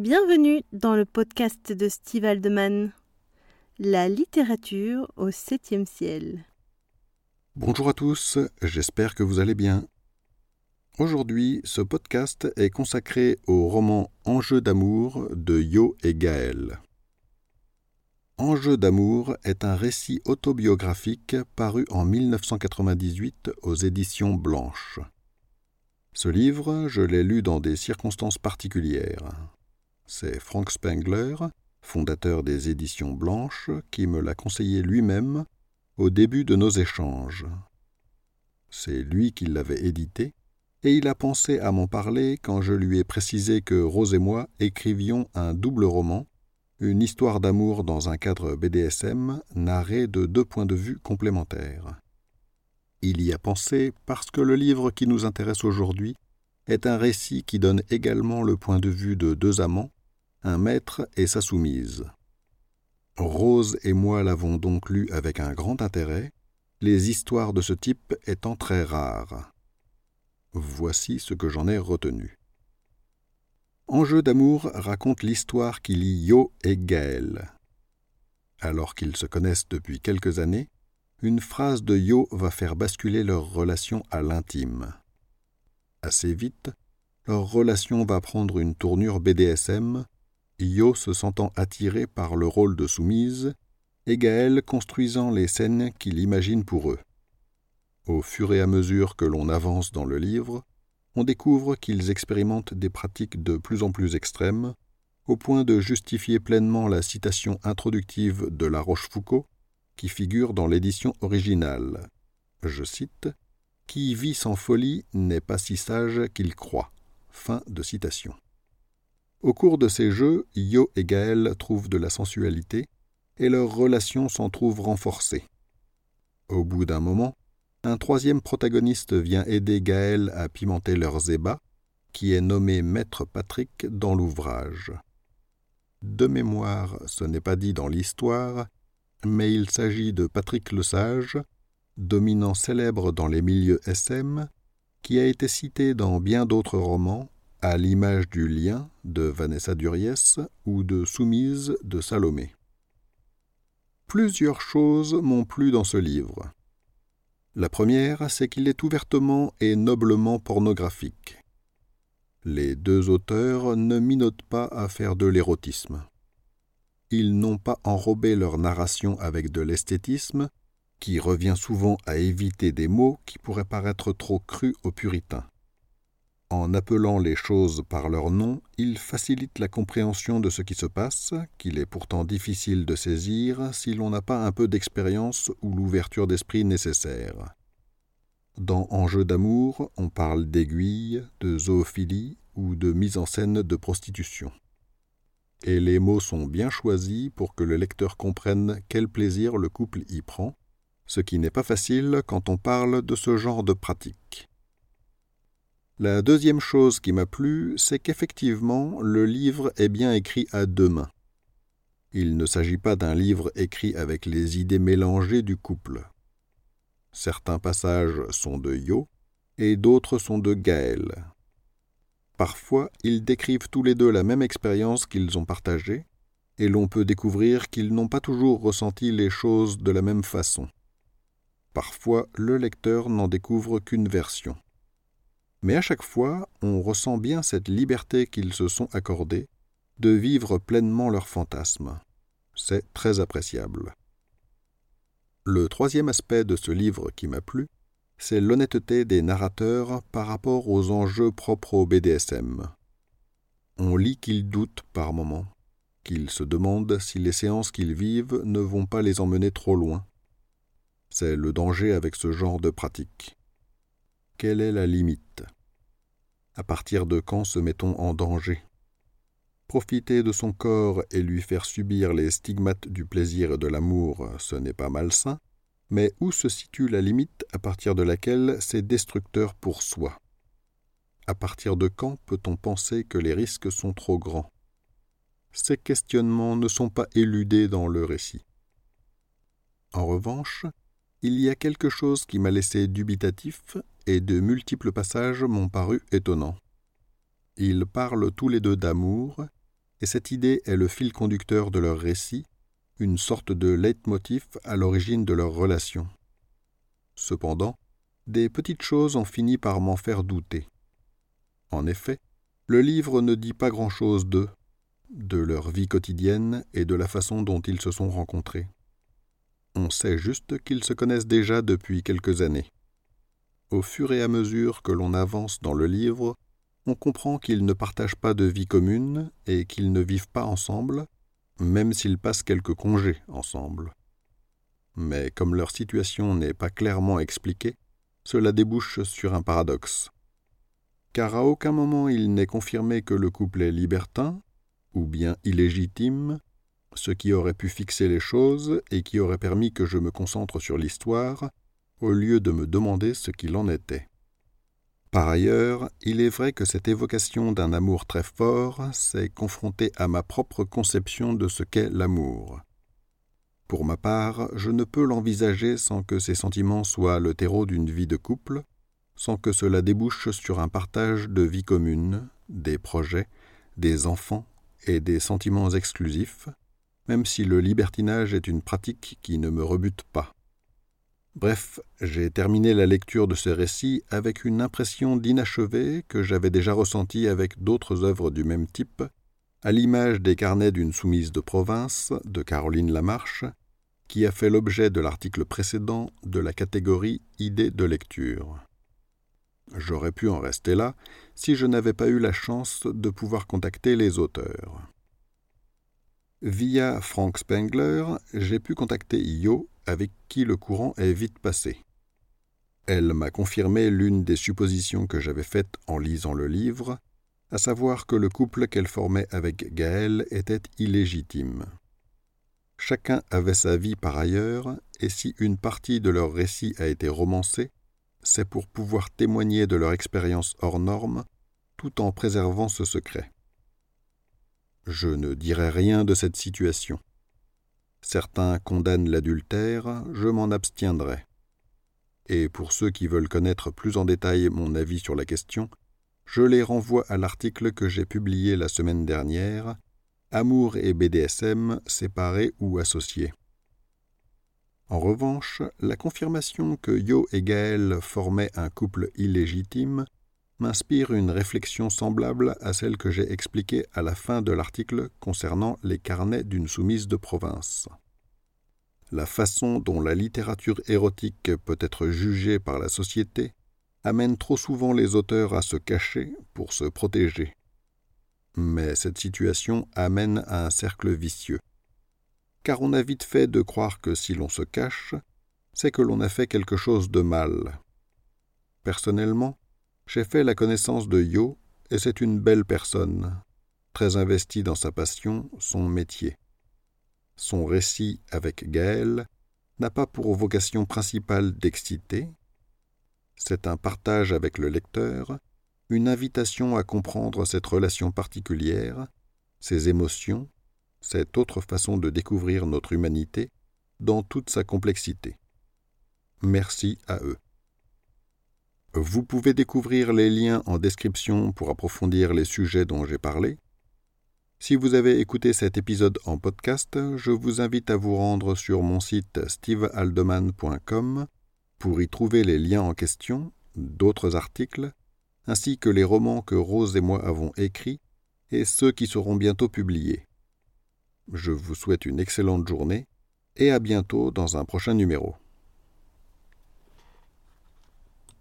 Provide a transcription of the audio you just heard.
Bienvenue dans le podcast de Steve Aldeman. La littérature au septième ciel. Bonjour à tous, j'espère que vous allez bien. Aujourd'hui, ce podcast est consacré au roman Enjeu d'amour de Yo et Gaël. Enjeu d'amour est un récit autobiographique paru en 1998 aux éditions Blanches. Ce livre, je l'ai lu dans des circonstances particulières. C'est Frank Spengler, fondateur des éditions Blanches, qui me l'a conseillé lui-même au début de nos échanges. C'est lui qui l'avait édité, et il a pensé à m'en parler quand je lui ai précisé que Rose et moi écrivions un double roman une histoire d'amour dans un cadre BDSM narré de deux points de vue complémentaires. Il y a pensé parce que le livre qui nous intéresse aujourd'hui est un récit qui donne également le point de vue de deux amants, un maître et sa soumise. Rose et moi l'avons donc lu avec un grand intérêt, les histoires de ce type étant très rares. Voici ce que j'en ai retenu. Enjeu d'amour raconte l'histoire qui lie Yo et Gaël. Alors qu'ils se connaissent depuis quelques années, une phrase de Yo va faire basculer leur relation à l'intime. Assez vite, leur relation va prendre une tournure BDSM, Yo se sentant attiré par le rôle de soumise, et Gaël construisant les scènes qu'il imagine pour eux. Au fur et à mesure que l'on avance dans le livre, on découvre qu'ils expérimentent des pratiques de plus en plus extrêmes, au point de justifier pleinement la citation introductive de La Rochefoucauld, qui figure dans l'édition originale. Je cite Qui vit sans folie n'est pas si sage qu'il croit. Fin de citation. Au cours de ces jeux, Yo et Gaël trouvent de la sensualité, et leur relation s'en trouve renforcée. Au bout d'un moment, un troisième protagoniste vient aider Gaël à pimenter leurs ébats, qui est nommé Maître Patrick dans l'ouvrage. De mémoire, ce n'est pas dit dans l'histoire, mais il s'agit de Patrick le Sage, dominant célèbre dans les milieux SM, qui a été cité dans bien d'autres romans, à l'image du Lien de Vanessa Duriès ou de Soumise de Salomé. Plusieurs choses m'ont plu dans ce livre. La première, c'est qu'il est ouvertement et noblement pornographique. Les deux auteurs ne minotent pas à faire de l'érotisme. Ils n'ont pas enrobé leur narration avec de l'esthétisme, qui revient souvent à éviter des mots qui pourraient paraître trop crus aux puritains. En appelant les choses par leur nom, il facilite la compréhension de ce qui se passe, qu'il est pourtant difficile de saisir si l'on n'a pas un peu d'expérience ou l'ouverture d'esprit nécessaire. Dans Enjeux d'amour, on parle d'aiguille, de zoophilie ou de mise en scène de prostitution. Et les mots sont bien choisis pour que le lecteur comprenne quel plaisir le couple y prend, ce qui n'est pas facile quand on parle de ce genre de pratique. La deuxième chose qui m'a plu, c'est qu'effectivement, le livre est bien écrit à deux mains. Il ne s'agit pas d'un livre écrit avec les idées mélangées du couple. Certains passages sont de Yo et d'autres sont de Gaël. Parfois, ils décrivent tous les deux la même expérience qu'ils ont partagée, et l'on peut découvrir qu'ils n'ont pas toujours ressenti les choses de la même façon. Parfois, le lecteur n'en découvre qu'une version. Mais à chaque fois, on ressent bien cette liberté qu'ils se sont accordée de vivre pleinement leurs fantasmes. C'est très appréciable. Le troisième aspect de ce livre qui m'a plu, c'est l'honnêteté des narrateurs par rapport aux enjeux propres au BDSM. On lit qu'ils doutent par moments, qu'ils se demandent si les séances qu'ils vivent ne vont pas les emmener trop loin. C'est le danger avec ce genre de pratique. Quelle est la limite? À partir de quand se met-on en danger? Profiter de son corps et lui faire subir les stigmates du plaisir et de l'amour, ce n'est pas malsain, mais où se situe la limite à partir de laquelle c'est destructeur pour soi? À partir de quand peut-on penser que les risques sont trop grands? Ces questionnements ne sont pas éludés dans le récit. En revanche, il y a quelque chose qui m'a laissé dubitatif et de multiples passages m'ont paru étonnants. Ils parlent tous les deux d'amour, et cette idée est le fil conducteur de leur récit, une sorte de leitmotiv à l'origine de leur relation. Cependant, des petites choses ont fini par m'en faire douter. En effet, le livre ne dit pas grand-chose d'eux, de leur vie quotidienne et de la façon dont ils se sont rencontrés. On sait juste qu'ils se connaissent déjà depuis quelques années. Au fur et à mesure que l'on avance dans le livre, on comprend qu'ils ne partagent pas de vie commune et qu'ils ne vivent pas ensemble, même s'ils passent quelques congés ensemble. Mais comme leur situation n'est pas clairement expliquée, cela débouche sur un paradoxe. Car à aucun moment il n'est confirmé que le couple est libertin, ou bien illégitime, ce qui aurait pu fixer les choses et qui aurait permis que je me concentre sur l'histoire, au lieu de me demander ce qu'il en était. Par ailleurs, il est vrai que cette évocation d'un amour très fort s'est confrontée à ma propre conception de ce qu'est l'amour. Pour ma part, je ne peux l'envisager sans que ces sentiments soient le terreau d'une vie de couple, sans que cela débouche sur un partage de vie commune, des projets, des enfants et des sentiments exclusifs, même si le libertinage est une pratique qui ne me rebute pas. Bref, j'ai terminé la lecture de ce récit avec une impression d'inachevé que j'avais déjà ressentie avec d'autres œuvres du même type, à l'image des carnets d'une soumise de province de Caroline Lamarche, qui a fait l'objet de l'article précédent de la catégorie idées de lecture. J'aurais pu en rester là si je n'avais pas eu la chance de pouvoir contacter les auteurs. Via Frank Spengler, j'ai pu contacter Io avec qui le courant est vite passé. Elle m'a confirmé l'une des suppositions que j'avais faites en lisant le livre, à savoir que le couple qu'elle formait avec Gaël était illégitime. Chacun avait sa vie par ailleurs, et si une partie de leur récit a été romancée, c'est pour pouvoir témoigner de leur expérience hors norme, tout en préservant ce secret. Je ne dirai rien de cette situation. Certains condamnent l'adultère, je m'en abstiendrai. Et pour ceux qui veulent connaître plus en détail mon avis sur la question, je les renvoie à l'article que j'ai publié la semaine dernière, Amour et BDSM séparés ou associés. En revanche, la confirmation que Yo et Gaël formaient un couple illégitime m'inspire une réflexion semblable à celle que j'ai expliquée à la fin de l'article concernant les carnets d'une soumise de province. La façon dont la littérature érotique peut être jugée par la société amène trop souvent les auteurs à se cacher pour se protéger. Mais cette situation amène à un cercle vicieux. Car on a vite fait de croire que si l'on se cache, c'est que l'on a fait quelque chose de mal. Personnellement, j'ai fait la connaissance de Yo, et c'est une belle personne, très investie dans sa passion, son métier. Son récit avec Gaël n'a pas pour vocation principale d'exciter, c'est un partage avec le lecteur, une invitation à comprendre cette relation particulière, ses émotions, cette autre façon de découvrir notre humanité dans toute sa complexité. Merci à eux. Vous pouvez découvrir les liens en description pour approfondir les sujets dont j'ai parlé. Si vous avez écouté cet épisode en podcast, je vous invite à vous rendre sur mon site stevealdeman.com pour y trouver les liens en question, d'autres articles, ainsi que les romans que Rose et moi avons écrits et ceux qui seront bientôt publiés. Je vous souhaite une excellente journée et à bientôt dans un prochain numéro.